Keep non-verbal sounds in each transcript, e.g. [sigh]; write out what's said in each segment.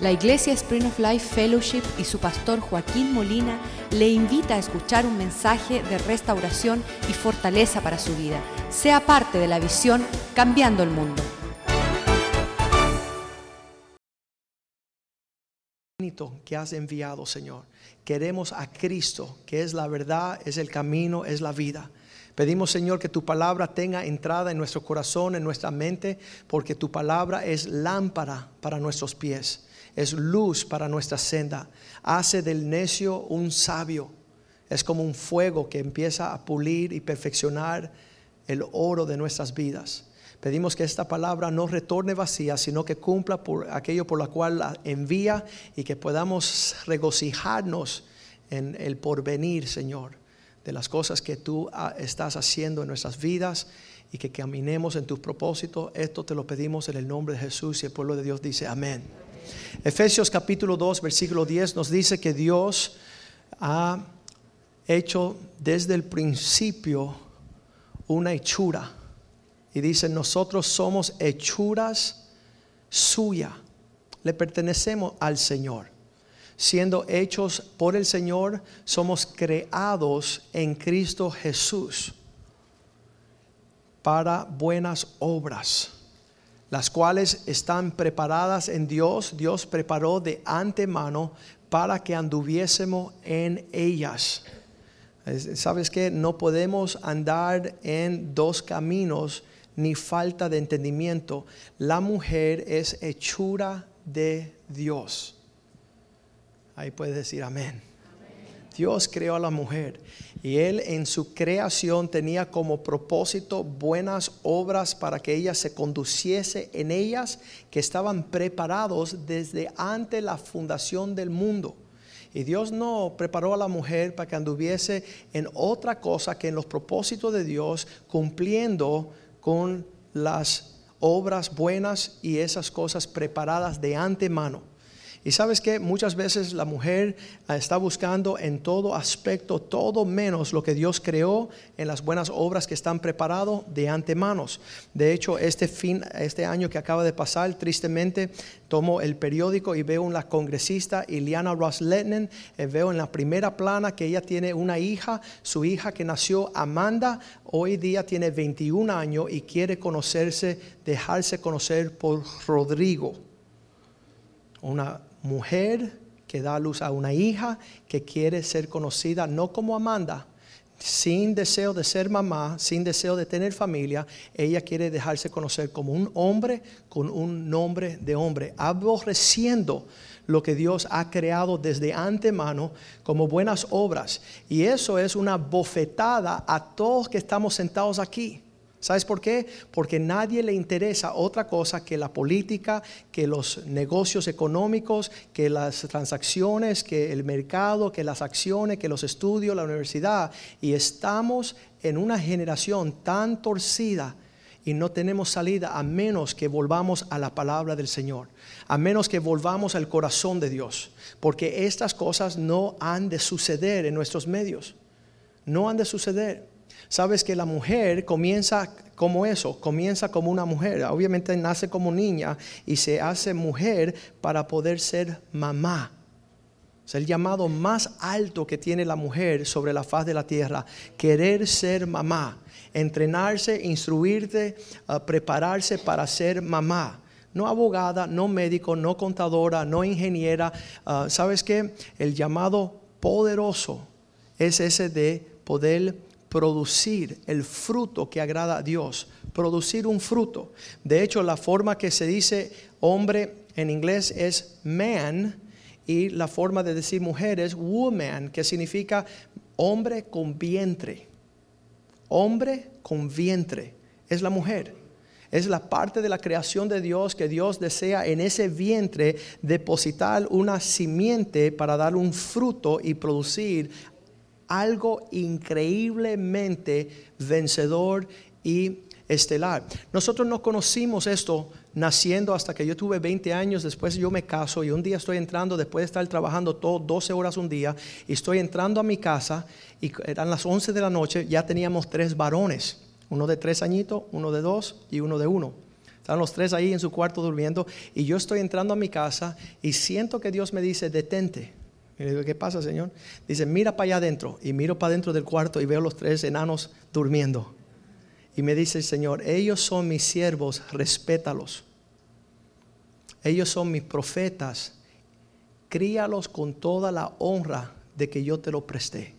La Iglesia Spring of Life Fellowship y su pastor Joaquín Molina le invita a escuchar un mensaje de restauración y fortaleza para su vida. Sea parte de la visión Cambiando el Mundo. que has enviado, Señor. Queremos a Cristo, que es la verdad, es el camino, es la vida. Pedimos, Señor, que tu palabra tenga entrada en nuestro corazón, en nuestra mente, porque tu palabra es lámpara para nuestros pies es luz para nuestra senda. Hace del necio un sabio. Es como un fuego que empieza a pulir y perfeccionar el oro de nuestras vidas. Pedimos que esta palabra no retorne vacía, sino que cumpla por aquello por la cual la envía y que podamos regocijarnos en el porvenir, Señor, de las cosas que tú ah, estás haciendo en nuestras vidas y que caminemos en tus propósitos. Esto te lo pedimos en el nombre de Jesús y el pueblo de Dios dice amén. Efesios capítulo 2, versículo 10 nos dice que Dios ha hecho desde el principio una hechura. Y dice, nosotros somos hechuras suya. Le pertenecemos al Señor. Siendo hechos por el Señor, somos creados en Cristo Jesús para buenas obras las cuales están preparadas en Dios. Dios preparó de antemano para que anduviésemos en ellas. ¿Sabes que No podemos andar en dos caminos ni falta de entendimiento. La mujer es hechura de Dios. Ahí puedes decir amén. Dios creó a la mujer y Él en su creación tenía como propósito buenas obras para que ella se conduciese en ellas que estaban preparados desde antes la fundación del mundo. Y Dios no preparó a la mujer para que anduviese en otra cosa que en los propósitos de Dios, cumpliendo con las obras buenas y esas cosas preparadas de antemano. Y sabes que muchas veces la mujer ah, está buscando en todo aspecto, todo menos lo que Dios creó en las buenas obras que están preparados de antemano. De hecho, este fin, este año que acaba de pasar, tristemente, tomo el periódico y veo una congresista, Iliana Ross Letnen, eh, veo en la primera plana que ella tiene una hija, su hija que nació Amanda, hoy día tiene 21 años y quiere conocerse, dejarse conocer por Rodrigo. Una mujer que da luz a una hija que quiere ser conocida no como Amanda, sin deseo de ser mamá, sin deseo de tener familia, ella quiere dejarse conocer como un hombre con un nombre de hombre, aborreciendo lo que Dios ha creado desde antemano como buenas obras. Y eso es una bofetada a todos que estamos sentados aquí. ¿Sabes por qué? Porque nadie le interesa otra cosa que la política, que los negocios económicos, que las transacciones, que el mercado, que las acciones, que los estudios, la universidad. Y estamos en una generación tan torcida y no tenemos salida a menos que volvamos a la palabra del Señor, a menos que volvamos al corazón de Dios, porque estas cosas no han de suceder en nuestros medios, no han de suceder. Sabes que la mujer comienza como eso, comienza como una mujer. Obviamente nace como niña y se hace mujer para poder ser mamá. Es el llamado más alto que tiene la mujer sobre la faz de la tierra, querer ser mamá, entrenarse, instruirte, ah, prepararse para ser mamá no abogada, no médico, no contadora, no ingeniera. Ah, ¿Sabes qué? El llamado poderoso es ese de poder producir el fruto que agrada a Dios, producir un fruto. De hecho, la forma que se dice hombre en inglés es man y la forma de decir mujer es woman, que significa hombre con vientre. Hombre con vientre es la mujer. Es la parte de la creación de Dios que Dios desea en ese vientre depositar una simiente para dar un fruto y producir algo increíblemente vencedor y estelar. Nosotros no conocimos esto naciendo hasta que yo tuve 20 años, después yo me caso y un día estoy entrando, después de estar trabajando todo 12 horas un día, y estoy entrando a mi casa y eran las 11 de la noche, ya teníamos tres varones, uno de tres añitos, uno de dos y uno de uno. Están los tres ahí en su cuarto durmiendo y yo estoy entrando a mi casa y siento que Dios me dice, detente. Y le digo, ¿qué pasa, Señor? Dice, mira para allá adentro. Y miro para adentro del cuarto y veo los tres enanos durmiendo. Y me dice el Señor, ellos son mis siervos, respétalos. Ellos son mis profetas, críalos con toda la honra de que yo te lo presté.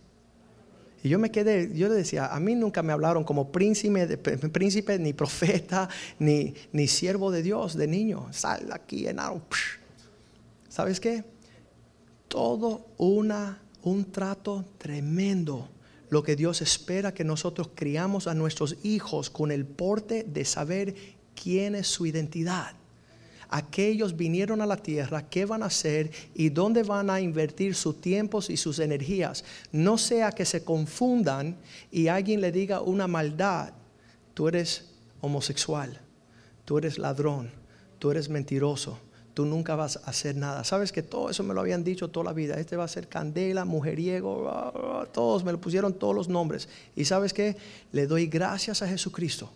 Y yo me quedé, yo le decía, a mí nunca me hablaron como príncipe, príncipe ni profeta, ni, ni siervo de Dios de niño. Sal aquí, enano. ¿Sabes qué? Todo una, un trato tremendo. Lo que Dios espera que nosotros criamos a nuestros hijos con el porte de saber quién es su identidad aquellos vinieron a la tierra, qué van a hacer y dónde van a invertir sus tiempos y sus energías. No sea que se confundan y alguien le diga una maldad, tú eres homosexual, tú eres ladrón, tú eres mentiroso. Tú nunca vas a hacer nada. Sabes que todo eso me lo habían dicho toda la vida. Este va a ser candela, mujeriego, todos me lo pusieron todos los nombres. Y sabes que le doy gracias a Jesucristo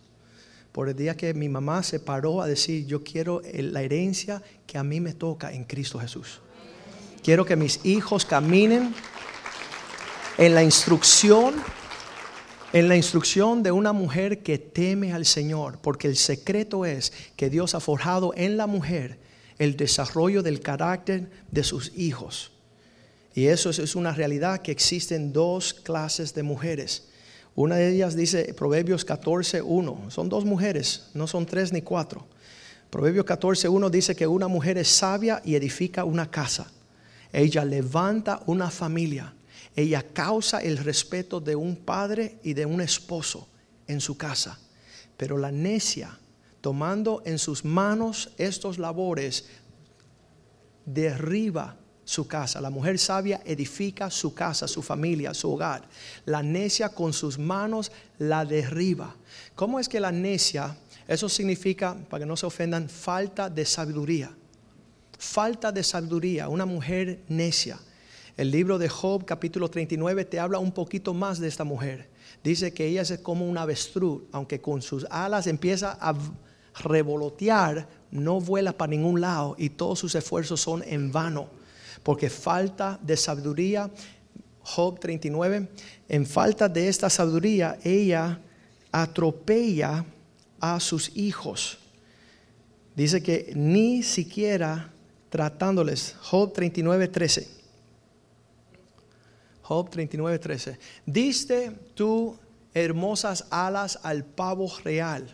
por el día que mi mamá se paró a decir, yo quiero la herencia que a mí me toca en Cristo Jesús. Quiero que mis hijos caminen en la instrucción, en la instrucción de una mujer que teme al Señor, porque el secreto es que Dios ha forjado en la mujer el desarrollo del carácter de sus hijos. Y eso es una realidad que existen dos clases de mujeres una de ellas dice Proverbios 14.1. Son dos mujeres, no son tres ni cuatro. Proverbios 14.1 dice que una mujer es sabia y edifica una casa. Ella levanta una familia. Ella causa el respeto de un padre y de un esposo en su casa. Pero la necia, tomando en sus manos estos labores, derriba su casa. La mujer sabia edifica su casa, su familia, su hogar. La necia con sus manos la derriba. ¿Cómo es que la necia, eso significa, para que no se ofendan, falta de sabiduría? Falta de sabiduría, una mujer necia. El libro de Job capítulo 39 te habla un poquito más de esta mujer. Dice que ella es como un avestruz, aunque con sus alas empieza a revolotear, no vuela para ningún lado y todos sus esfuerzos son en vano porque falta de sabiduría, Job 39, en falta de esta sabiduría, ella atropella a sus hijos. Dice que ni siquiera tratándoles, Job 39, 13. Job 39, 13. Diste tú hermosas alas al pavo real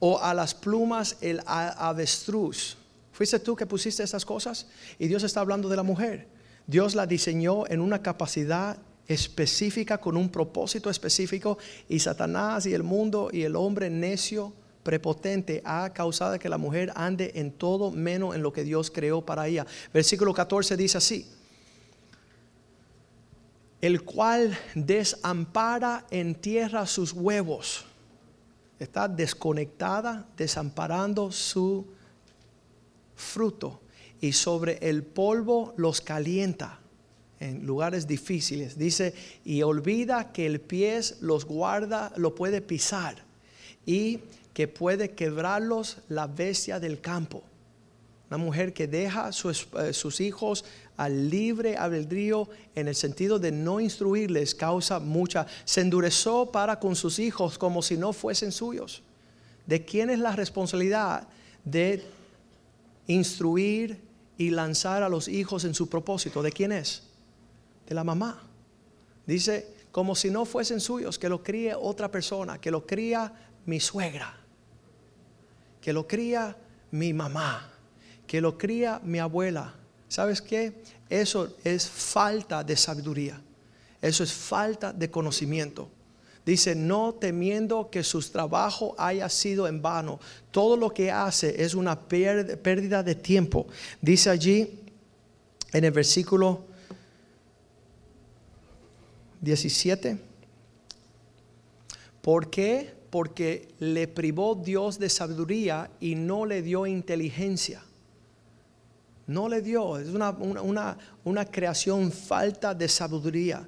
o a las plumas el avestruz ¿Fuiste tú que pusiste esas cosas? Y Dios está hablando de la mujer. Dios la diseñó en una capacidad específica, con un propósito específico, y Satanás y el mundo y el hombre necio, prepotente, ha causado que la mujer ande en todo menos en lo que Dios creó para ella. Versículo 14 dice así, el cual desampara en tierra sus huevos. Está desconectada, desamparando su fruto y sobre el polvo los calienta en lugares difíciles. Dice, y olvida que el pie los guarda, lo puede pisar y que puede quebrarlos la bestia del campo. Una mujer que deja sus, eh, sus hijos al libre albedrío en el sentido de no instruirles causa mucha. Se endureció para con sus hijos como si no fuesen suyos. ¿De quién es la responsabilidad de instruir y lanzar a los hijos en su propósito. ¿De quién es? De la mamá. Dice, como si no fuesen suyos, que lo críe otra persona, que lo cría mi suegra, que lo cría mi mamá, que lo cría mi abuela. ¿Sabes qué? Eso es falta de sabiduría. Eso es falta de conocimiento. Dice, no temiendo que su trabajo haya sido en vano. Todo lo que hace es una pérdida de tiempo. Dice allí en el versículo 17. ¿Por qué? Porque le privó Dios de sabiduría y no le dio inteligencia. No le dio, es una, una, creación falta de sabiduría.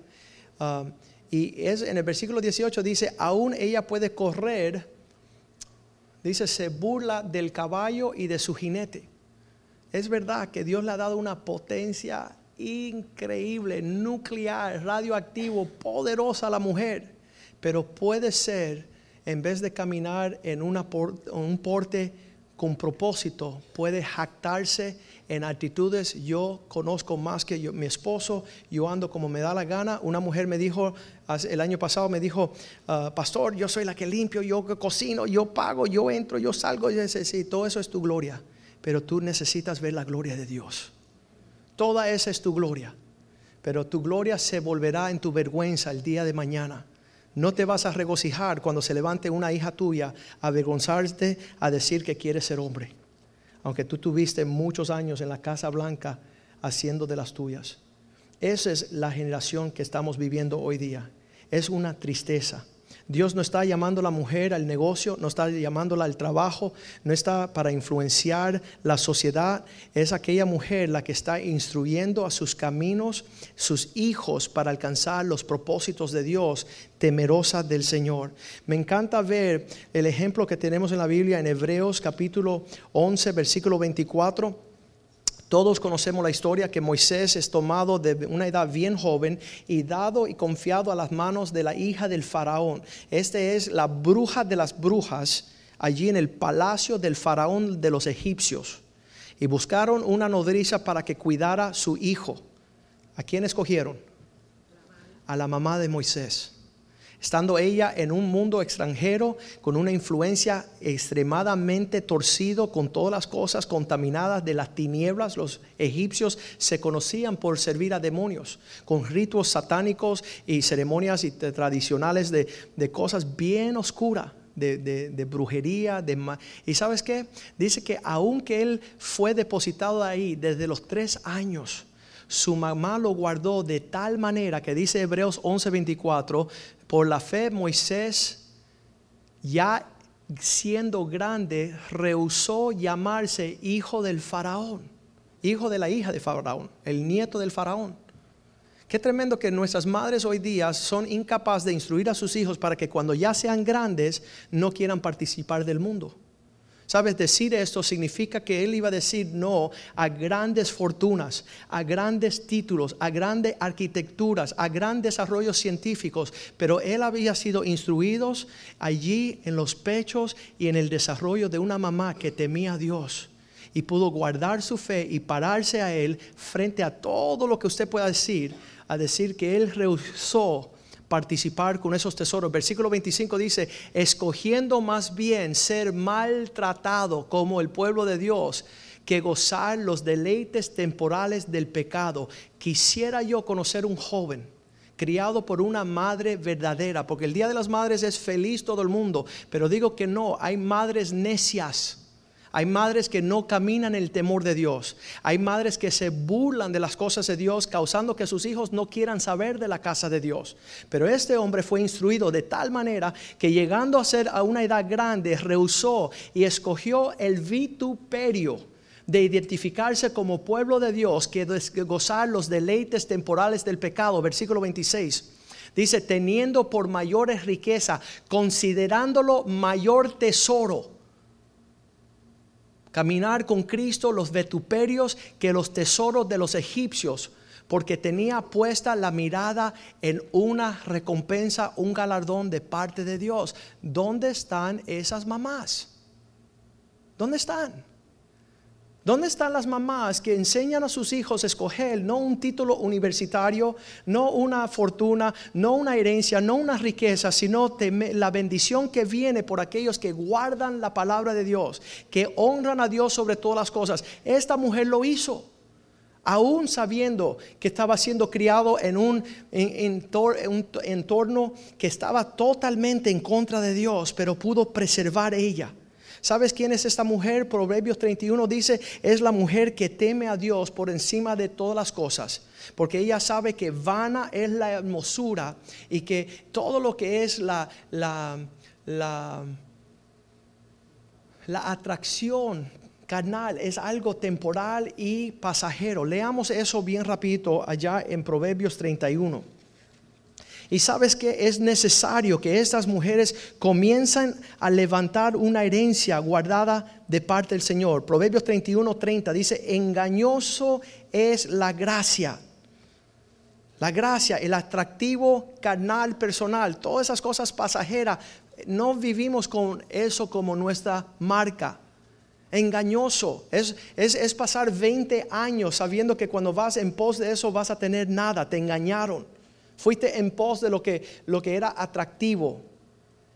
Ah, y es en el versículo 18 dice, aún ella puede correr, Dice, se burla del caballo y de su jinete. Es verdad que Dios le ha dado una potencia increíble, nuclear, radioactivo, poderosa a la mujer, pero puede ser, en vez de caminar en un porte con propósito, puede jactarse en actitudes. Yo conozco más que mi esposo, yo ando como me da la gana. Una mujer me dijo, el año pasado me dijo, ah, pastor, yo soy la que limpio, yo cocino, yo pago, yo entro, yo salgo. Y sí, todo eso es tu gloria, pero tú necesitas ver la gloria de Dios. Toda esa es tu gloria, pero tu gloria se volverá en tu vergüenza el día de mañana. No te vas a regocijar cuando se levante una hija tuya a avergonzarte a decir que quieres ser hombre, aunque tú tuviste muchos años en la Casa Blanca haciendo de las tuyas. Esa es la generación que estamos viviendo hoy día. Es una tristeza. Dios no está llamando a la mujer al negocio, no está llamándola al trabajo, no está para influenciar la sociedad. Es aquella mujer la que está instruyendo a sus caminos, sus hijos, para alcanzar los propósitos de Dios, temerosa del Señor. Me encanta ver el ejemplo que tenemos en la Biblia en Hebreos capítulo 11, versículo 24 todos conocemos la historia que Moisés es tomado de una edad bien joven y dado y confiado a las manos de la hija del faraón. Esta es la bruja de las brujas allí en el palacio del faraón de los egipcios. Y buscaron una nodriza para que cuidara su hijo. ¿A quién escogieron? A la mamá de Moisés estando ella en un mundo extranjero con una influencia extremadamente torcido con todas las cosas contaminadas de las tinieblas, los egipcios se conocían por servir a demonios, con ritos satánicos y ceremonias tradicionales de, cosas bien oscuras. De, brujería, de y sabes qué, dice que aunque él fue depositado ahí desde los tres años, su mamá lo guardó de tal manera que dice Hebreos 11:24, por la fe Moisés, ya siendo grande, rehusó llamarse hijo del faraón, hijo de la hija de faraón, el nieto del faraón. Qué tremendo que nuestras madres hoy día son incapaces de instruir a sus hijos para que cuando ya sean grandes no quieran participar del mundo. Sabes, decir esto significa que él iba a decir no a grandes fortunas, a grandes títulos, a grandes arquitecturas, a grandes desarrollos científicos, pero él había sido instruido allí en los pechos y en el desarrollo de una mamá que temía a Dios y pudo guardar su fe y pararse a él frente a todo lo que usted pueda decir, a decir que él rehusó participar con esos tesoros. Versículo 25 dice, escogiendo más bien ser maltratado como el pueblo de Dios que gozar los deleites temporales del pecado. Quisiera yo conocer un joven criado por una madre verdadera, porque el Día de las Madres es feliz todo el mundo, pero digo que no, hay madres necias hay madres que no caminan el temor de Dios. Hay madres que se burlan de las cosas de Dios, causando que sus hijos no quieran saber de la casa de Dios. Pero este hombre fue instruido de tal manera que llegando a ser a una edad grande, rehusó y escogió el vituperio de identificarse como pueblo de Dios, que gozar los deleites temporales del pecado. Versículo 26. Dice, teniendo por mayores riqueza, considerándolo mayor tesoro Caminar con Cristo los vetuperios que los tesoros de los egipcios, porque tenía puesta la mirada en una recompensa, un galardón de parte de Dios. ¿Dónde están esas mamás? ¿Dónde están? ¿Dónde están las mamás que enseñan a sus hijos a escoger no un título universitario, no una fortuna, no una herencia, no una riqueza, sino la bendición que viene por aquellos que guardan la palabra de Dios, que honran a Dios sobre todas las cosas? Esta mujer lo hizo, aún sabiendo que estaba siendo criado en un, entorno que estaba totalmente en contra de Dios, pero pudo preservar ella. ¿Sabes quién es esta mujer? Proverbios 31 dice, es la mujer que teme a Dios por encima de todas las cosas, porque ella sabe que vana es la hermosura y que todo lo que es la, la, la, atracción carnal es algo temporal y pasajero. Leamos eso bien rapidito allá en Proverbios 31. Y sabes que es necesario que estas mujeres comiencen a levantar una herencia guardada de parte del Señor. Proverbios 31, 30 dice, engañoso es la gracia. La gracia, el atractivo carnal personal, todas esas cosas pasajeras, no vivimos con eso como nuestra marca engañoso. Es, es, pasar 20 años sabiendo que cuando vas en pos de eso vas a tener nada. Te engañaron. Fuiste en pos de lo que, lo que era atractivo.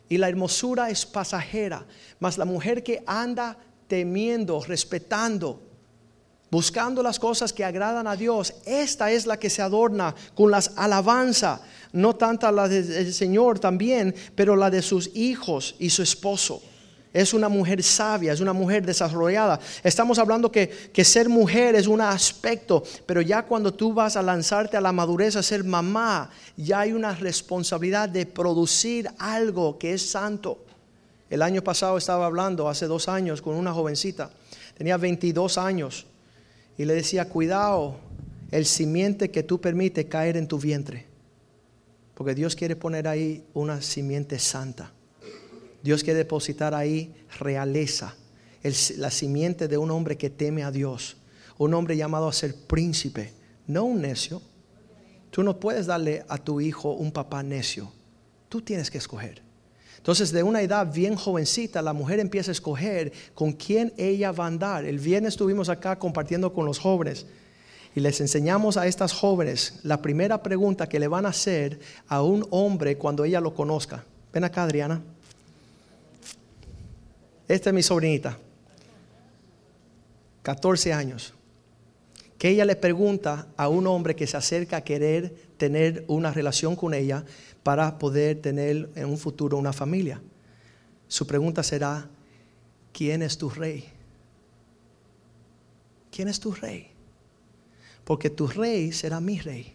Y la hermosura es pasajera. Mas la mujer que anda temiendo, respetando, buscando las cosas que agradan a Dios, esta es la que se adorna con las alabanzas. No tanta la del Señor también, pero la de sus hijos y su esposo es una mujer sabia, es una mujer desarrollada. Estamos hablando que, que, ser mujer es un aspecto, pero ya cuando tú vas a lanzarte a la madurez a ser mamá, ya hay una responsabilidad de producir algo que es santo. El año pasado estaba hablando, hace dos años, con una jovencita, tenía 22 años, y le decía, cuidado, el simiente que tú permites caer en tu vientre, porque Dios quiere poner ahí una simiente santa. Dios quiere depositar ahí realeza, la simiente de un hombre que teme a Dios, un hombre llamado a ser príncipe, no un necio. Tú no puedes darle a tu hijo un papá necio, tú tienes que escoger. Entonces, de una edad bien jovencita, la mujer empieza a escoger con quién ella va a andar. El viernes estuvimos acá compartiendo con los jóvenes y les enseñamos a estas jóvenes la primera pregunta que le van a hacer a un hombre cuando ella lo conozca. Ven acá, Adriana. Esta es mi sobrinita, 14 años, que ella le pregunta a un hombre que se acerca a querer tener una relación con ella para poder tener en un futuro una familia. Su pregunta será, ¿quién es tu rey? ¿Quién es tu rey? Porque tu rey será mi rey.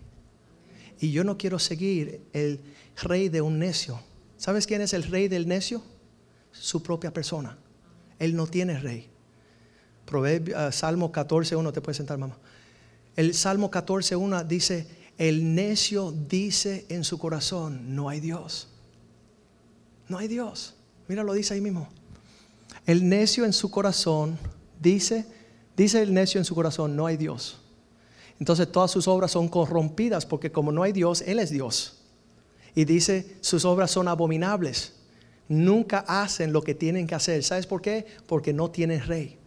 Y yo no quiero seguir el rey de un necio. ¿Sabes quién es el rey del necio? su propia persona. Él no tiene rey. Proverbio, uh, Salmo 14.1, te puedes sentar, mamá. El Salmo 14.1 dice, el necio dice en su corazón, no hay Dios. No hay Dios. Mira, lo dice ahí mismo. El necio en su corazón dice, dice el necio en su corazón, no hay Dios. Entonces todas sus obras son corrompidas porque como no hay Dios, Él es Dios. Y dice, sus obras son abominables nunca hacen lo que tienen que hacer. ¿Sabes por qué? Porque no tienen rey.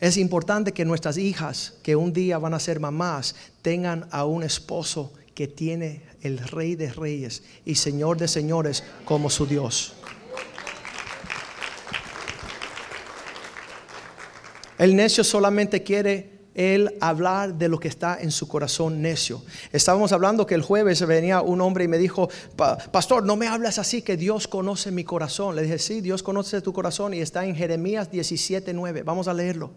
Es importante que nuestras hijas, que un día van a ser mamás, tengan a un esposo que tiene el rey de reyes y señor de señores como su Dios. El necio solamente quiere él hablar de lo que está en su corazón necio. Estábamos hablando que el jueves venía un hombre y me dijo, pastor, no me hablas así, que Dios conoce mi corazón. Le dije, sí, Dios conoce tu corazón y está en Jeremías 17:9. Vamos a leerlo.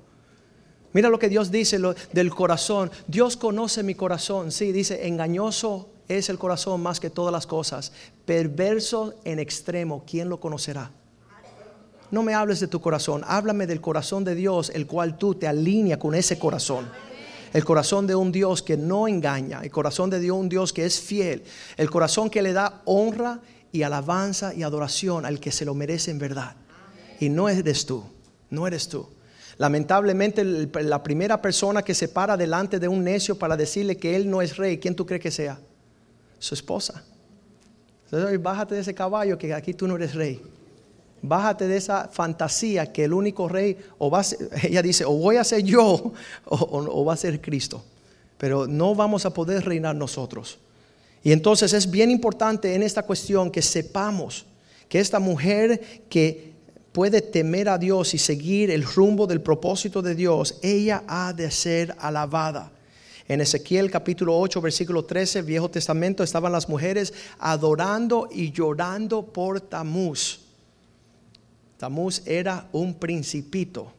Mira lo que Dios dice del corazón. Dios conoce mi corazón. Sí, dice, engañoso es el corazón más que todas las cosas. Perverso en extremo, ¿quién lo conocerá? No me hables de tu corazón, háblame del corazón de Dios, el cual tú te alinea con ese corazón. El corazón de un Dios que no engaña, el corazón de Dios, un Dios que es fiel, el corazón que le da honra y alabanza y adoración al que se lo merece en verdad. Y no eres tú, no eres tú. Lamentablemente la primera persona que se para delante de un necio para decirle que él no es rey, ¿quién tú crees que sea? Su esposa. Bájate de ese caballo que aquí tú no eres rey. Bájate de esa fantasía que el único rey, o [laughs] ella dice, o voy a ser yo, o, va a ser Cristo. Pero no vamos a poder reinar nosotros. Y entonces es bien importante en esta cuestión que sepamos que esta mujer que puede temer a Dios y seguir el rumbo del propósito de Dios, ella ha de ser alabada. En Ezequiel capítulo 8, versículo 13, Viejo Testamento, estaban las mujeres adorando y llorando por Tamuz. Tamuz era un principito.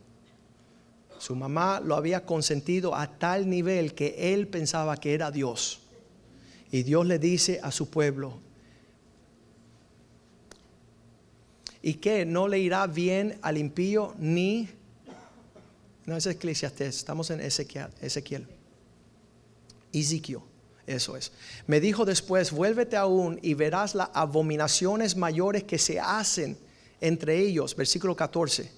Su mamá lo había consentido a tal nivel que él pensaba que era Dios. Y Dios le dice a su pueblo, ¿y que ¿No le irá bien al impío ni... No es Eclesiastes, estamos en Ezequiel. Ezequiel. Ezequiel. Eso es. Me dijo después, vuélvete aún y verás las abominaciones mayores que se hacen entre ellos. Versículo 14.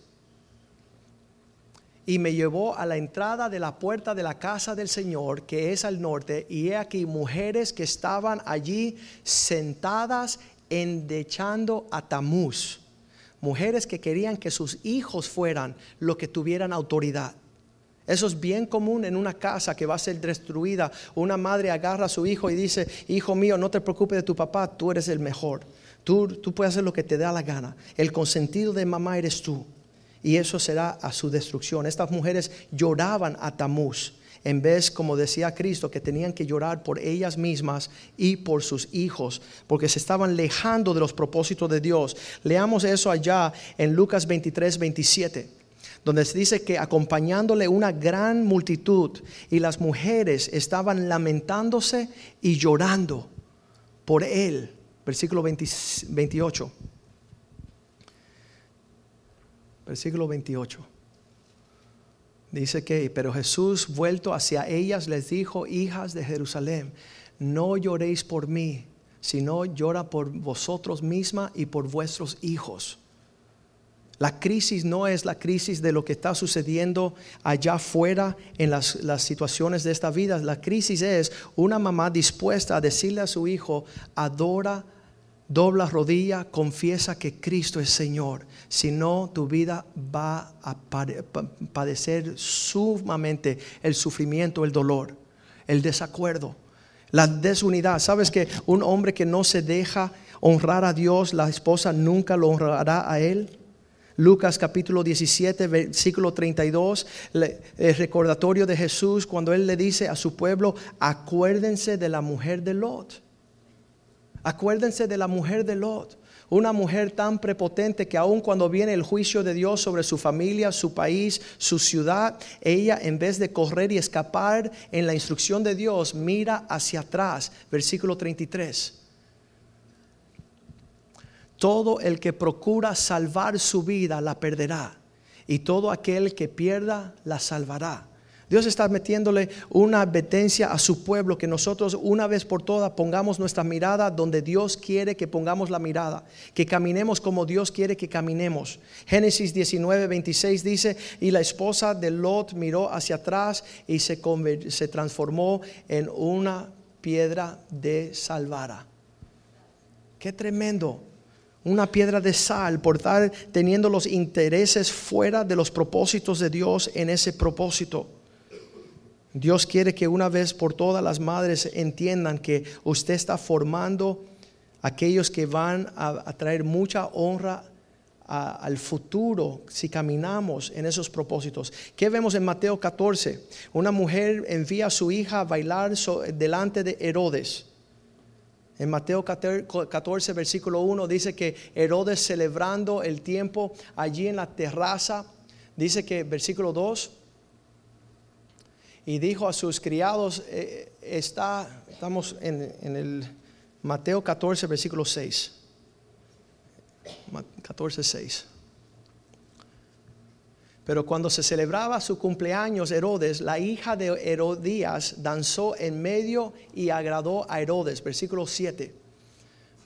Y me llevó a la entrada de la puerta de la casa del Señor, que es al norte, y he aquí mujeres que estaban allí sentadas endechando a Tamuz. Mujeres que querían que sus hijos fueran los que tuvieran autoridad. Eso es bien común en una casa que va a ser destruida. Una madre agarra a su hijo y dice, hijo mío, no te preocupes de tu papá, tú eres el mejor. Tú, puedes hacer lo que te da la gana. El consentido de mamá eres tú. Y eso será a su destrucción. Estas mujeres lloraban a Tamuz en vez, como decía Cristo, que tenían que llorar por ellas mismas y por sus hijos, porque se estaban alejando de los propósitos de Dios. Leamos eso allá en Lucas 23, 27 donde se dice que acompañándole una gran multitud y las mujeres estaban lamentándose y llorando por él. Versículo 28. Versículo 28. Dice que, pero Jesús vuelto hacia ellas les dijo, hijas de Jerusalén, no lloréis por mí, sino llora por vosotros mismas y por vuestros hijos la crisis no es la crisis de lo que está sucediendo allá afuera en las, situaciones de esta vida. La crisis es una mamá dispuesta a decirle a su hijo, adora, dobla rodilla, confiesa que Cristo es Señor. Si no, tu vida va a padecer sumamente el sufrimiento, el dolor, el desacuerdo, la desunidad. ¿Sabes que un hombre que no se deja honrar a Dios, la esposa nunca lo honrará a él? Lucas capítulo 17, versículo 32, el recordatorio de Jesús cuando Él le dice a su pueblo, acuérdense de la mujer de Lot. Acuérdense de la mujer de Lot. Una mujer tan prepotente que aun cuando viene el juicio de Dios sobre su familia, su país, su ciudad, ella en vez de correr y escapar en la instrucción de Dios, mira hacia atrás. Versículo 33. Todo el que procura salvar su vida la perderá. Y todo aquel que pierda la salvará. Dios está metiéndole una advertencia a su pueblo que nosotros una vez por todas pongamos nuestra mirada donde Dios quiere que pongamos la mirada, que caminemos como Dios quiere que caminemos. Génesis 19, 26 dice, y la esposa de Lot miró hacia atrás y se, se transformó en una piedra de salvara. Qué tremendo una piedra de sal por estar teniendo los intereses fuera de los propósitos de Dios en ese propósito. Dios quiere que una vez por todas las madres entiendan que usted está formando aquellos que van a, traer mucha honra al futuro si caminamos en esos propósitos. ¿Qué vemos en Mateo 14? Una mujer envía a su hija a bailar delante de Herodes. En Mateo 14, versículo 1 dice que Herodes celebrando el tiempo allí en la terraza, dice que versículo 2, y dijo a sus criados, eh, está, estamos en, en, el Mateo 14, versículo 6. 14, 6. Pero cuando se celebraba su cumpleaños, Herodes, la hija de Herodías, danzó en medio y agradó a Herodes. Versículo 7.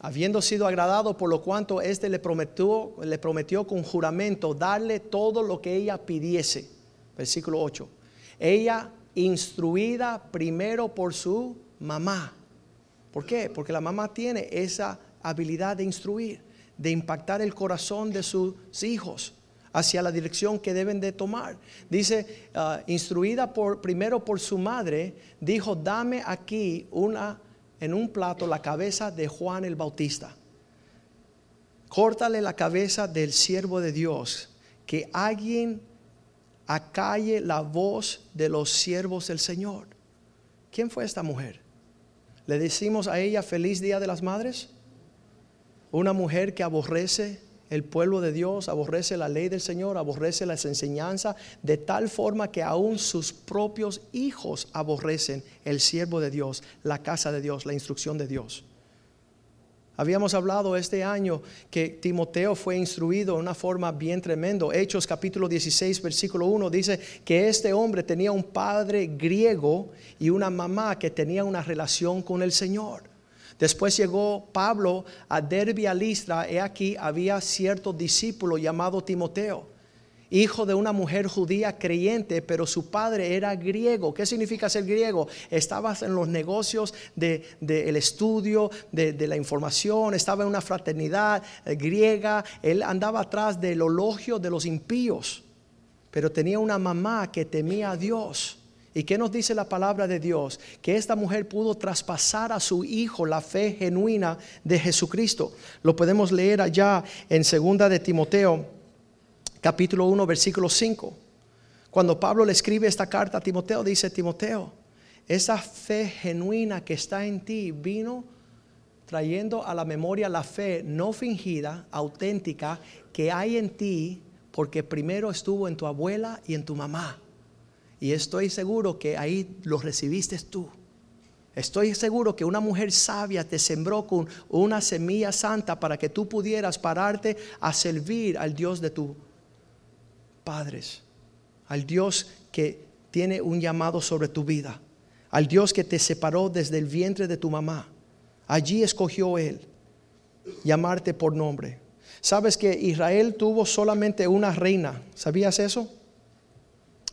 Habiendo sido agradado por lo cuanto éste le prometió, le prometió con juramento darle todo lo que ella pidiese. Versículo 8. Ella instruida primero por su mamá. ¿Por qué? Porque la mamá tiene esa habilidad de instruir, de impactar el corazón de sus hijos hacia la dirección que deben de tomar. Dice, ah, instruida por, primero por su madre, dijo, dame aquí una, en un plato la cabeza de Juan el Bautista. Córtale la cabeza del siervo de Dios, que alguien acalle la voz de los siervos del Señor. ¿Quién fue esta mujer? ¿Le decimos a ella feliz día de las madres? Una mujer que aborrece el pueblo de Dios aborrece la ley del Señor, aborrece las enseñanzas, de tal forma que aún sus propios hijos aborrecen el siervo de Dios, la casa de Dios, la instrucción de Dios. Habíamos hablado este año que Timoteo fue instruido de una forma bien tremendo. Hechos capítulo 16, versículo 1 dice que este hombre tenía un padre griego y una mamá que tenía una relación con el Señor. Después llegó Pablo a Derbe a Listra, y aquí había cierto discípulo llamado Timoteo hijo de una mujer judía creyente, pero su padre era griego. ¿Qué significa ser griego? Estabas en los negocios del de, estudio, de, la información, estaba en una fraternidad eh, griega, él andaba atrás del elogio de los impíos, pero tenía una mamá que temía a Dios. ¿Y qué nos dice la palabra de Dios? Que esta mujer pudo traspasar a su hijo la fe genuina de Jesucristo. Lo podemos leer allá en segunda de Timoteo capítulo 1, versículo 5. Cuando Pablo le escribe esta carta a Timoteo, dice, Timoteo, esa fe genuina que está en ti vino trayendo a la memoria la fe no fingida, auténtica, que hay en ti, porque primero estuvo en tu abuela y en tu mamá. Y estoy seguro que ahí lo recibiste tú. Estoy seguro que una mujer sabia te sembró con una semilla santa para que tú pudieras pararte a servir al Dios de tu padres, al Dios que tiene un llamado sobre tu vida, al Dios que te separó desde el vientre de tu mamá. Allí escogió Él llamarte por nombre. ¿Sabes que Israel tuvo solamente una reina? ¿Sabías eso?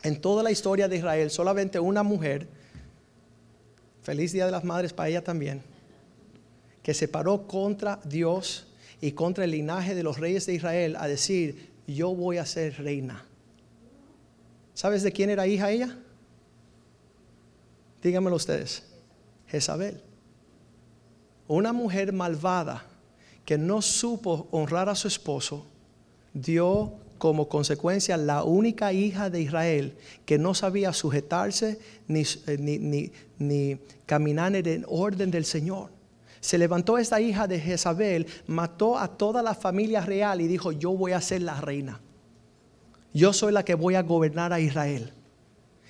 En toda la historia de Israel, solamente una mujer, feliz Día de las Madres para ella también, que se paró contra Dios y contra el linaje de los reyes de Israel a decir, yo voy a ser reina. ¿Sabes de quién era hija ella? Díganmelo ustedes. Jezabel. Una mujer malvada que no supo honrar a su esposo, dio como consecuencia la única hija de Israel que no sabía sujetarse ni, eh, ni, ni caminar en el orden del Señor. Se levantó esta hija de Jezabel, mató a toda la familia real y dijo, yo voy a ser la reina. Yo soy la que voy a gobernar a Israel.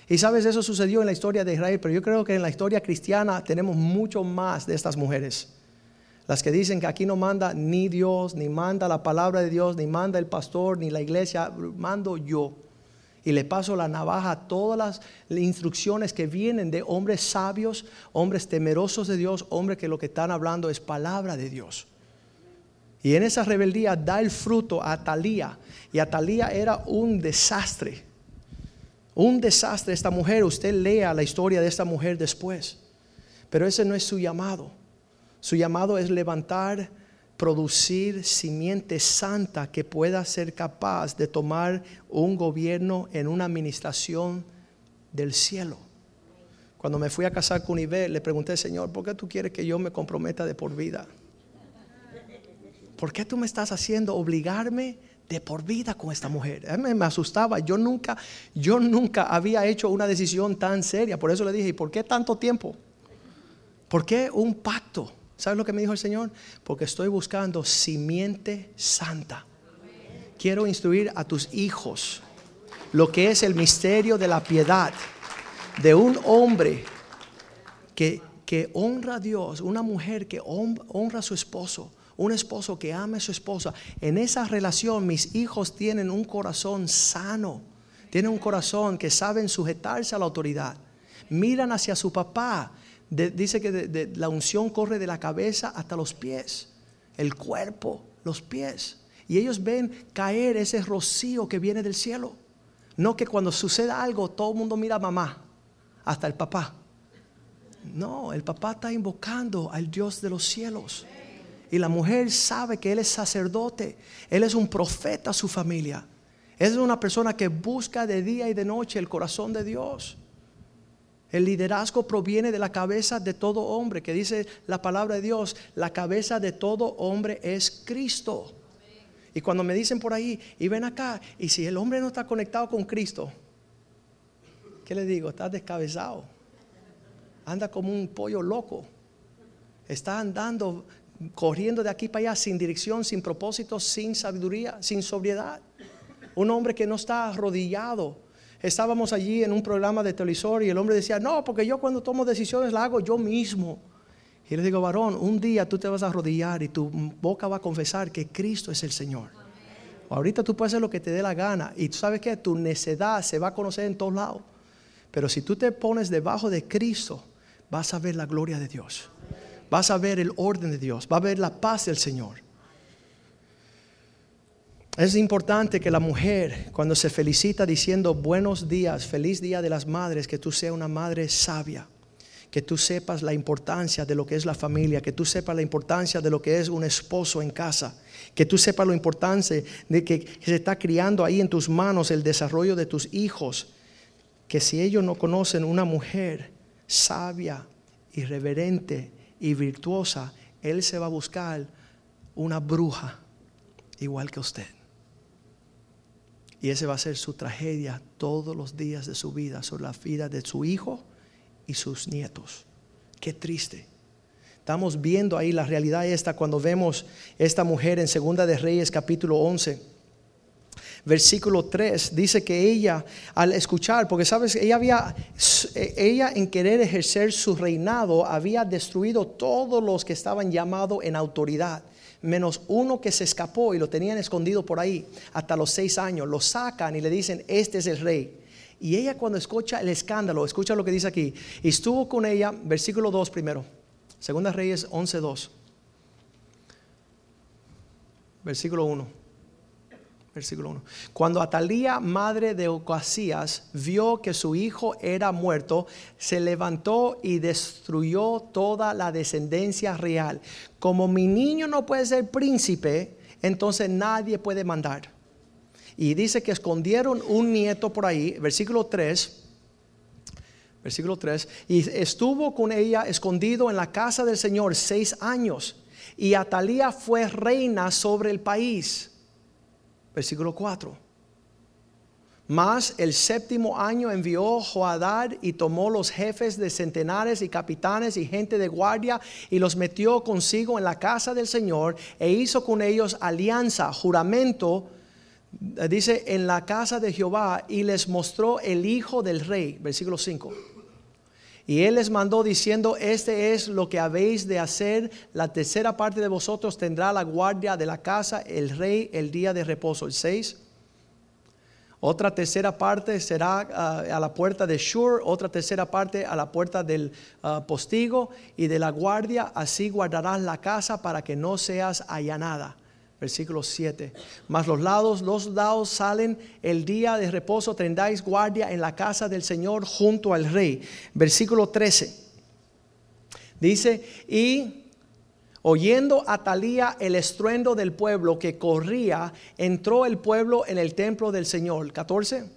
Y sabes, eso sucedió en la historia de Israel, pero yo creo que en la historia cristiana tenemos mucho más de estas mujeres. Las que dicen que aquí no manda ni Dios, ni manda la palabra de Dios, ni manda el pastor, ni la iglesia, mando yo y le paso la navaja a todas las instrucciones que vienen de hombres sabios, hombres temerosos de Dios, hombres que lo que están hablando es palabra de Dios. Y en esa rebeldía da el fruto a Atalía. Y Atalía era un desastre. Un desastre esta mujer. Usted lea la historia de esta mujer después. Pero ese no es su llamado. Su llamado es levantar producir simiente santa que pueda ser capaz de tomar un gobierno en una administración del cielo. Cuando me fui a casar con Iber, le pregunté, Señor, ¿por qué tú quieres que yo me comprometa de por vida? ¿Por qué tú me estás haciendo obligarme de por vida con esta mujer? Me, me, asustaba. Yo nunca, yo nunca había hecho una decisión tan seria. Por eso le dije, ¿y por qué tanto tiempo? ¿Por qué un pacto? ¿Sabes lo que me dijo el Señor? Porque estoy buscando simiente santa. Quiero instruir a tus hijos lo que es el misterio de la piedad de un hombre que, que honra a Dios, una mujer que honra a su esposo, un esposo que ama a su esposa. En esa relación mis hijos tienen un corazón sano, tienen un corazón que saben sujetarse a la autoridad. Miran hacia su papá dice que la unción corre de la cabeza hasta los pies, el cuerpo, los pies. Y ellos ven caer ese rocío que viene del cielo. No que cuando suceda algo todo el mundo mira a mamá, hasta el papá. No, el papá está invocando al Dios de los cielos. Y la mujer sabe que él es sacerdote, él es un profeta a su familia. es una persona que busca de día y de noche el corazón de Dios. El liderazgo proviene de la cabeza de todo hombre, que dice la palabra de Dios, la cabeza de todo hombre es Cristo. Y cuando me dicen por ahí, y ven acá, y si el hombre no está conectado con Cristo, ¿qué le digo? Está descabezado. Anda como un pollo loco. Está andando, corriendo de aquí para allá sin dirección, sin propósito, sin sabiduría, sin sobriedad. Un hombre que no está arrodillado Estábamos allí en un programa de televisor y el hombre decía, no, porque yo cuando tomo decisiones la hago yo mismo. Y le digo, varón, un día tú te vas a arrodillar y tu boca va a confesar que Cristo es el Señor. Ahorita tú puedes hacer lo que te dé la gana y tú sabes que tu necedad se va a conocer en todos lados. Pero si tú te pones debajo de Cristo, vas a ver la gloria de Dios. Vas a ver el orden de Dios. Va a ver la paz del Señor. Es importante que la mujer, cuando se felicita diciendo buenos días, feliz día de las madres, que tú seas una madre sabia, que tú sepas la importancia de lo que es la familia, que tú sepas la importancia de lo que es un esposo en casa, que tú sepas la importancia de que se está criando ahí en tus manos el desarrollo de tus hijos, que si ellos no conocen una mujer sabia, irreverente y virtuosa, él se va a buscar una bruja igual que usted. Y ese va a ser su tragedia todos los días de su vida, sobre la vida de su hijo y sus nietos. Qué triste. Estamos viendo ahí la realidad esta cuando vemos esta mujer en Segunda de Reyes capítulo 11 versículo 3, dice que ella al escuchar, porque sabes, ella había, ella en querer ejercer su reinado había destruido todos los que estaban llamados en autoridad, menos uno que se escapó y lo tenían escondido por ahí hasta los seis años, lo sacan y le dicen, este es el rey. Y ella cuando escucha el escándalo, escucha lo que dice aquí, y estuvo con ella, versículo 2 primero, Segunda Reyes 11.2, versículo 1 versículo 1. Cuando Atalía, madre de Ocasías, vio que su hijo era muerto, se levantó y destruyó toda la descendencia real. Como mi niño no puede ser príncipe, entonces nadie puede mandar. Y dice que escondieron un nieto por ahí, versículo 3. Versículo 3. Y estuvo con ella escondido en la casa del Señor seis años. Y Atalía fue reina sobre el país versículo 4. Mas el séptimo año envió Joadad y tomó los jefes de centenares y capitanes y gente de guardia y los metió consigo en la casa del Señor e hizo con ellos alianza, juramento, dice, en la casa de Jehová y les mostró el hijo del rey, versículo 5. Y él les mandó diciendo, este es lo que habéis de hacer, la tercera parte de vosotros tendrá la guardia de la casa, el rey el día de reposo. El 6. Otra tercera parte será ah, a la puerta de Shur, otra tercera parte a la puerta del ah, postigo y de la guardia, así guardarás la casa para que no seas allanada versículo 7. Mas los lados, los lados salen el día de reposo, tendráis guardia en la casa del Señor junto al rey. Versículo 13. Dice, y oyendo Atalía el estruendo del pueblo que corría, entró el pueblo en el templo del Señor. 14.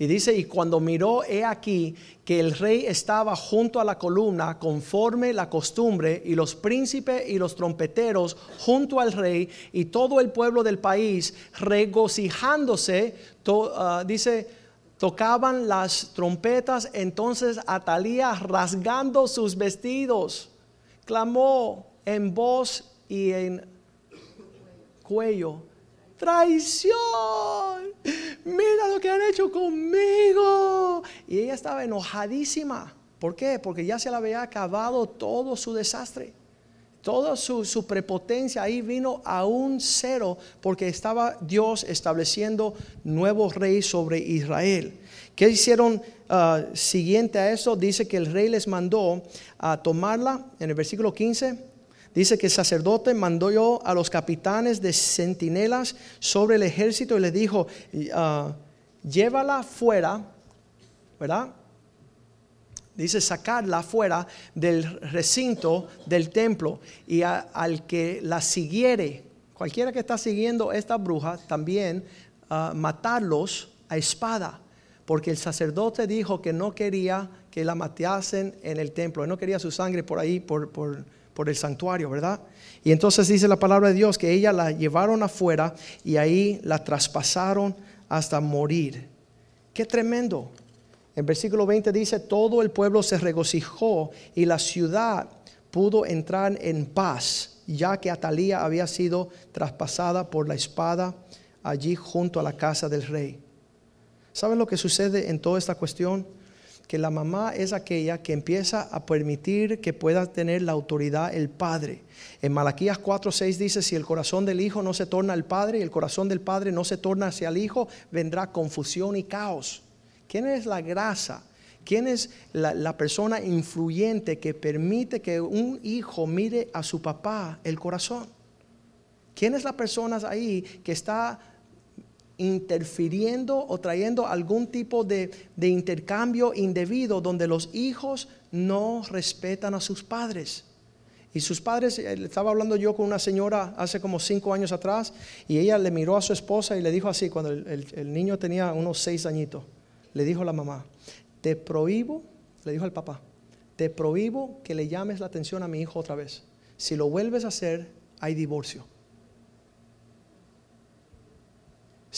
Y dice, y cuando miró, he aquí que el rey estaba junto a la columna conforme la costumbre, y los príncipes y los trompeteros junto al rey, y todo el pueblo del país regocijándose, ah, dice, tocaban las trompetas, entonces Atalía rasgando sus vestidos, clamó en voz y en cuello, traición, mira lo que han hecho conmigo. Y ella estaba enojadísima. ¿Por qué? Porque ya se le había acabado todo su desastre. Toda su, prepotencia ahí vino a un cero porque estaba Dios estableciendo nuevo rey sobre Israel. ¿Qué hicieron ah, siguiente a eso? Dice que el rey les mandó a tomarla en el versículo 15 Dice que el sacerdote mandó yo a los capitanes de centinelas sobre el ejército y le dijo, ah, llévala fuera, ¿verdad? Dice sacarla fuera del recinto del templo y al que la siguiere, cualquiera que está siguiendo esta bruja, también ah, matarlos a espada, porque el sacerdote dijo que no quería que la matasen en el templo, no quería su sangre por ahí, por por el santuario, ¿verdad? Y entonces dice la palabra de Dios que ella la llevaron afuera y ahí la traspasaron hasta morir. Qué tremendo. En versículo 20 dice, todo el pueblo se regocijó y la ciudad pudo entrar en paz, ya que Atalía había sido traspasada por la espada allí junto a la casa del rey. ¿Saben lo que sucede en toda esta cuestión? Que la mamá es aquella que empieza a permitir que pueda tener la autoridad el padre. En Malaquías 4:6 dice, si el corazón del hijo no se torna al padre y el corazón del padre no se torna hacia el hijo, vendrá confusión y caos. ¿Quién es la grasa? ¿Quién es la, la persona influyente que permite que un hijo mire a su papá el corazón? ¿Quién es la persona ahí que está interfiriendo o trayendo algún tipo de, de, intercambio indebido donde los hijos no respetan a sus padres. Y sus padres, eh, estaba hablando yo con una señora hace como cinco años atrás y ella le miró a su esposa y le dijo así, cuando el, el, niño tenía unos seis añitos, le dijo a la mamá, te prohíbo, le dijo al papá, te prohíbo que le llames la atención a mi hijo otra vez. Si lo vuelves a hacer, hay divorcio.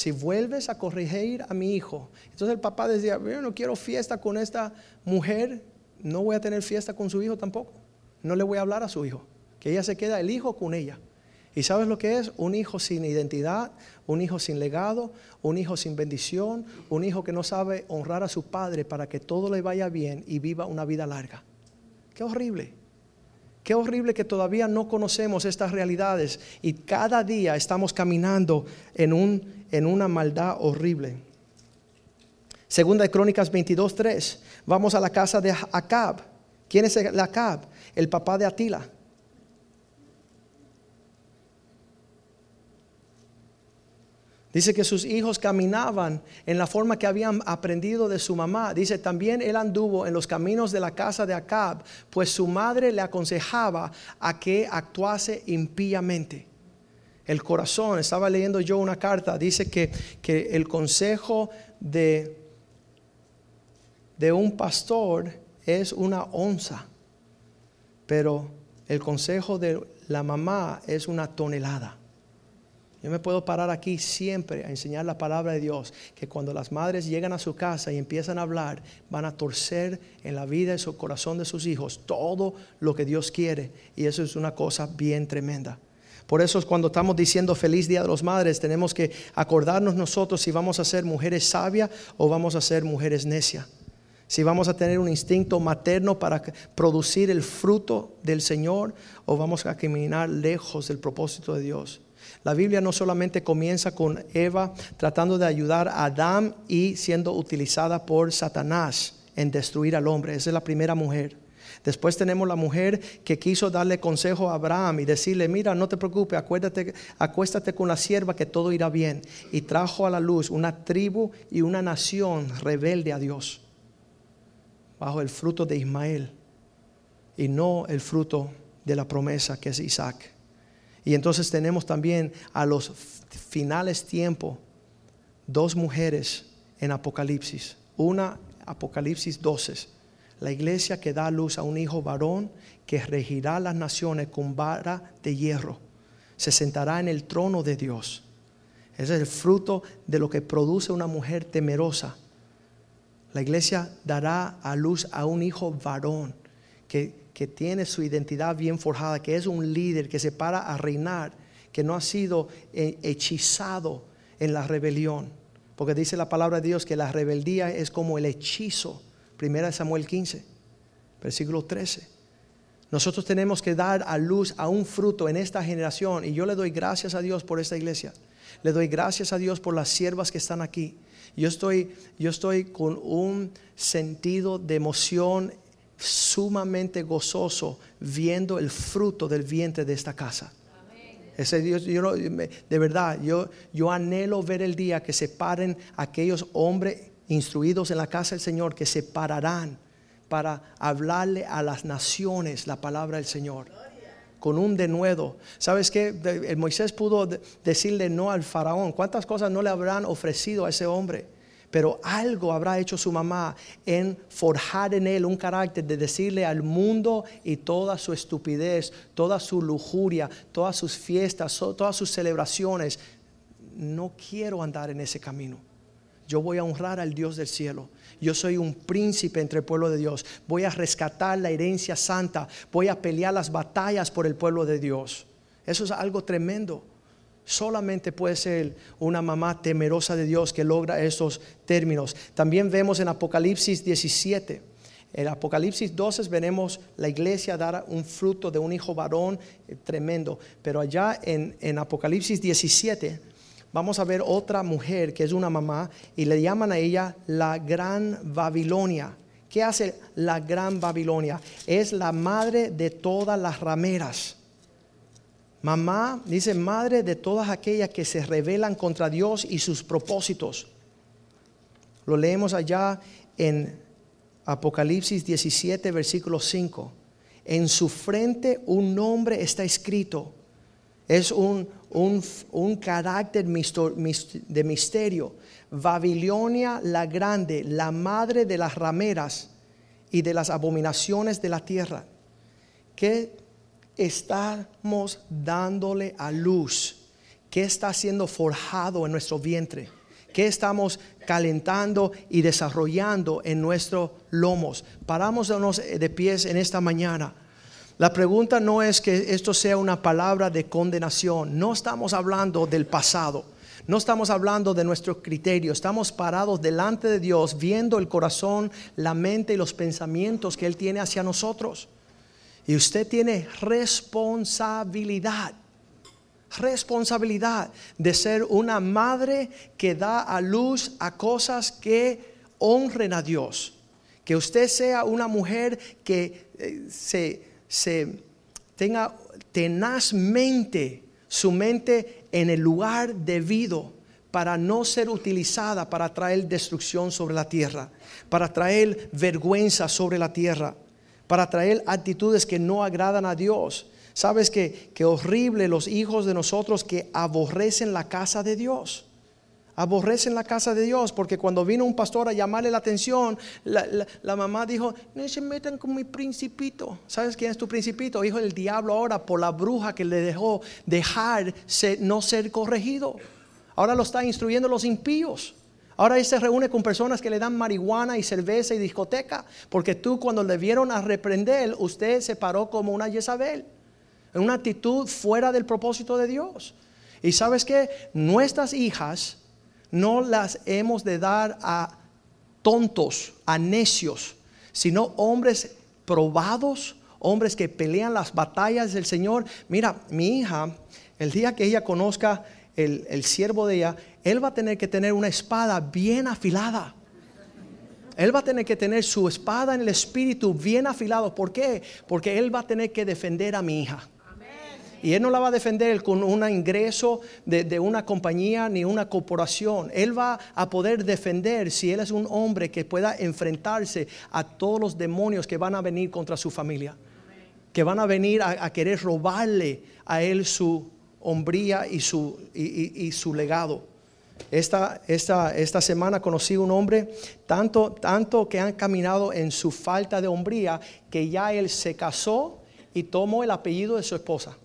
Si vuelves a corregir a mi hijo, entonces el papá decía, yo no quiero fiesta con esta mujer, no voy a tener fiesta con su hijo tampoco. No le voy a hablar a su hijo, que ella se queda el hijo con ella. ¿Y sabes lo que es? Un hijo sin identidad, un hijo sin legado, un hijo sin bendición, un hijo que no sabe honrar a su padre para que todo le vaya bien y viva una vida larga. Qué horrible. Qué horrible que todavía no conocemos estas realidades y cada día estamos caminando en, un, en una maldad horrible. Segunda de Crónicas 22.3. Vamos a la casa de Acab. ¿Quién es Acab? El papá de Atila. Dice que sus hijos caminaban en la forma que habían aprendido de su mamá. Dice, también él anduvo en los caminos de la casa de Acab, pues su madre le aconsejaba a que actuase impíamente. El corazón, estaba leyendo yo una carta, dice que, que el consejo de, de un pastor es una onza, pero el consejo de la mamá es una tonelada. Yo me puedo parar aquí siempre a enseñar la palabra de Dios, que cuando las madres llegan a su casa y empiezan a hablar, van a torcer en la vida y su corazón de sus hijos todo lo que Dios quiere. Y eso es una cosa bien tremenda. Por eso cuando estamos diciendo feliz día de los madres, tenemos que acordarnos nosotros si vamos a ser mujeres sabias o vamos a ser mujeres necias. Si vamos a tener un instinto materno para producir el fruto del Señor o vamos a caminar lejos del propósito de Dios. La Biblia no solamente comienza con Eva tratando de ayudar a Adán y siendo utilizada por Satanás en destruir al hombre. Esa es la primera mujer. Después tenemos la mujer que quiso darle consejo a Abraham y decirle, mira, no te preocupes, acuérdate, acuéstate con la sierva que todo irá bien. Y trajo a la luz una tribu y una nación rebelde a Dios, bajo el fruto de Ismael y no el fruto de la promesa que es Isaac. Y entonces tenemos también a los finales tiempo dos mujeres en Apocalipsis. Una, Apocalipsis 12, la iglesia que da luz a un hijo varón que regirá las naciones con vara de hierro. Se sentará en el trono de Dios. Ese es el fruto de lo que produce una mujer temerosa. La iglesia dará a luz a un hijo varón que que tiene su identidad bien forjada, que es un líder que se para a reinar, que no ha sido eh, hechizado en la rebelión. Porque dice la palabra de Dios que la rebeldía es como el hechizo. Primera Samuel 15, versículo 13. Nosotros tenemos que dar a luz a un fruto en esta generación y yo le doy gracias a Dios por esta iglesia. Le doy gracias a Dios por las siervas que están aquí. Yo estoy, yo estoy con un sentido de emoción sumamente gozoso viendo el fruto del vientre de esta casa. Ese yo, de verdad, yo, yo anhelo ver el día que se paren aquellos hombres instruidos en la casa del Señor que se pararán para hablarle a las naciones la palabra del Señor con un denuedo. ¿Sabes qué? El Moisés pudo decirle no al faraón. ¿Cuántas cosas no le habrán ofrecido a ese hombre? pero algo habrá hecho su mamá en forjar en él un carácter de decirle al mundo y toda su estupidez, toda su lujuria, todas sus fiestas, todas sus celebraciones, no quiero andar en ese camino. Yo voy a honrar al Dios del cielo. Yo soy un príncipe entre el pueblo de Dios. Voy a rescatar la herencia santa. Voy a pelear las batallas por el pueblo de Dios. Eso es algo tremendo. Solamente puede ser una mamá temerosa de Dios que logra estos términos. También vemos en Apocalipsis 17. En Apocalipsis 12 veremos la iglesia dar un fruto de un hijo varón eh, tremendo. Pero allá en, en Apocalipsis 17 vamos a ver otra mujer que es una mamá y le llaman a ella la gran Babilonia. ¿Qué hace la gran Babilonia? Es la madre de todas las rameras. Mamá, dice, madre de todas aquellas que se rebelan contra Dios y sus propósitos. Lo leemos allá en Apocalipsis 17, versículo 5. En su frente un nombre está escrito. Es un, un, carácter de misterio. Babilonia la grande, la madre de las rameras y de las abominaciones de la tierra. ¿Qué estamos dándole a luz? ¿Qué está siendo forjado en nuestro vientre? ¿Qué estamos calentando y desarrollando en nuestros lomos? Paramos de pies en esta mañana. La pregunta no es que esto sea una palabra de condenación. No estamos hablando del pasado. No estamos hablando de nuestro criterio, estamos parados delante de Dios viendo el corazón, la mente y los pensamientos que Él tiene hacia nosotros. Y usted tiene responsabilidad, responsabilidad de ser una madre que da a luz a cosas que honren a Dios. Que usted sea una mujer que eh, se, se tenga tenazmente su mente en el lugar debido para no ser utilizada para traer destrucción sobre la tierra, para traer vergüenza sobre la tierra para traer actitudes que no agradan a Dios. Sabes que, que horrible los hijos de nosotros que aborrecen la casa de Dios aborrecen la casa de Dios, porque cuando vino un pastor a llamarle la atención, la, mamá dijo, no se metan con mi principito. ¿Sabes quién es tu principito? Hijo del diablo ahora por la bruja que le dejó dejar no ser corregido. Ahora lo está instruyendo los impíos. Ahora él se reúne con personas que le dan marihuana y cerveza y discoteca, porque tú cuando le vieron a reprender, usted se paró como una Jezabel, en una actitud fuera del propósito de Dios. Y sabes que nuestras hijas no las hemos de dar a tontos, a necios, sino hombres probados, hombres que pelean las batallas del Señor. Mira, mi hija, el día que ella conozca el, el siervo de ella, él va a tener que tener una espada bien afilada. Él va a tener que tener su espada en el espíritu bien afilado. ¿Por qué? Porque él va a tener que defender a mi hija. Y él no la va a defender con un ingreso de, una compañía ni una corporación. Él va a poder defender si él es un hombre que pueda enfrentarse a todos los demonios que van a venir contra su familia. Que van a venir a, querer robarle a él su hombría y su, y su legado. Esta, esta, esta, semana conocí un hombre tanto, tanto que han caminado en su falta de hombría que ya él se casó y tomó el apellido de su esposa.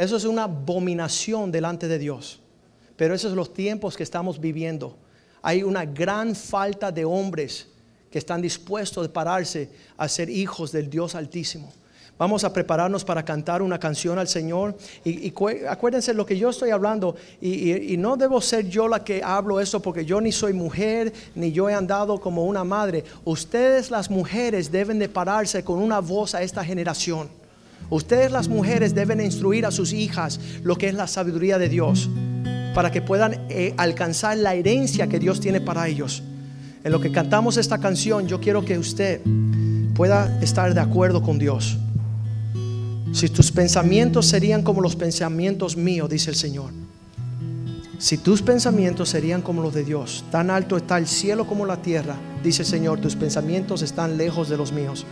Eso es una abominación delante de Dios. Pero esos son los tiempos que estamos viviendo. Hay una gran falta de hombres que están dispuestos a pararse a ser hijos del Dios Altísimo. Vamos a prepararnos para cantar una canción al Señor. Y, acuérdense lo que yo estoy hablando. Y, no debo ser yo la que hablo eso porque yo ni soy mujer, ni yo he andado como una madre. Ustedes las mujeres deben de pararse con una voz a esta generación. Ustedes las mujeres deben instruir a sus hijas lo que es la sabiduría de Dios para que puedan eh, alcanzar la herencia que Dios tiene para ellos. En lo que cantamos esta canción, yo quiero que usted pueda estar de acuerdo con Dios. Si tus pensamientos serían como los pensamientos míos, dice el Señor. Si tus pensamientos serían como los de Dios, tan alto está el cielo como la tierra, dice el Señor, tus pensamientos están lejos de los míos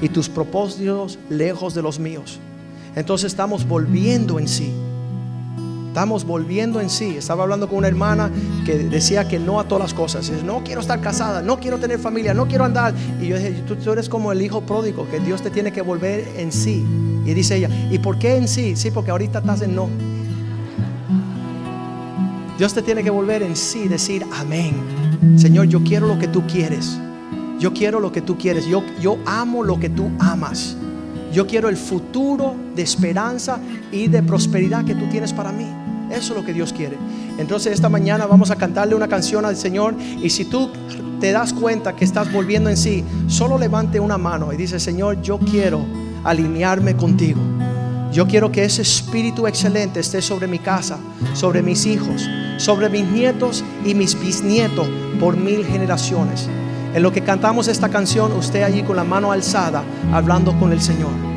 y tus propósitos lejos de los míos. Entonces estamos volviendo en sí. Estamos volviendo en sí. Estaba hablando con una hermana que decía que no a todas las cosas. No quiero estar casada, no quiero tener familia, no quiero andar. Y yo dije, tú, eres como el hijo pródigo, que Dios te tiene que volver en sí. Y dice ella, ¿y por qué en sí? Sí, porque ahorita estás en no. Dios te tiene que volver en sí, decir amén. Señor, yo quiero lo que tú quieres. Yo quiero lo que tú quieres. Yo, yo amo lo que tú amas. Yo quiero el futuro de esperanza y de prosperidad que tú tienes para mí. Eso es lo que Dios quiere. Entonces esta mañana vamos a cantarle una canción al Señor y si tú te das cuenta que estás volviendo en sí, solo levante una mano y dice, Señor, yo quiero alinearme contigo. Yo quiero que ese espíritu excelente esté sobre mi casa, sobre mis hijos, sobre mis nietos y mis bisnietos por mil generaciones. En lo que cantamos esta canción, usted allí con la mano alzada, hablando con el Señor.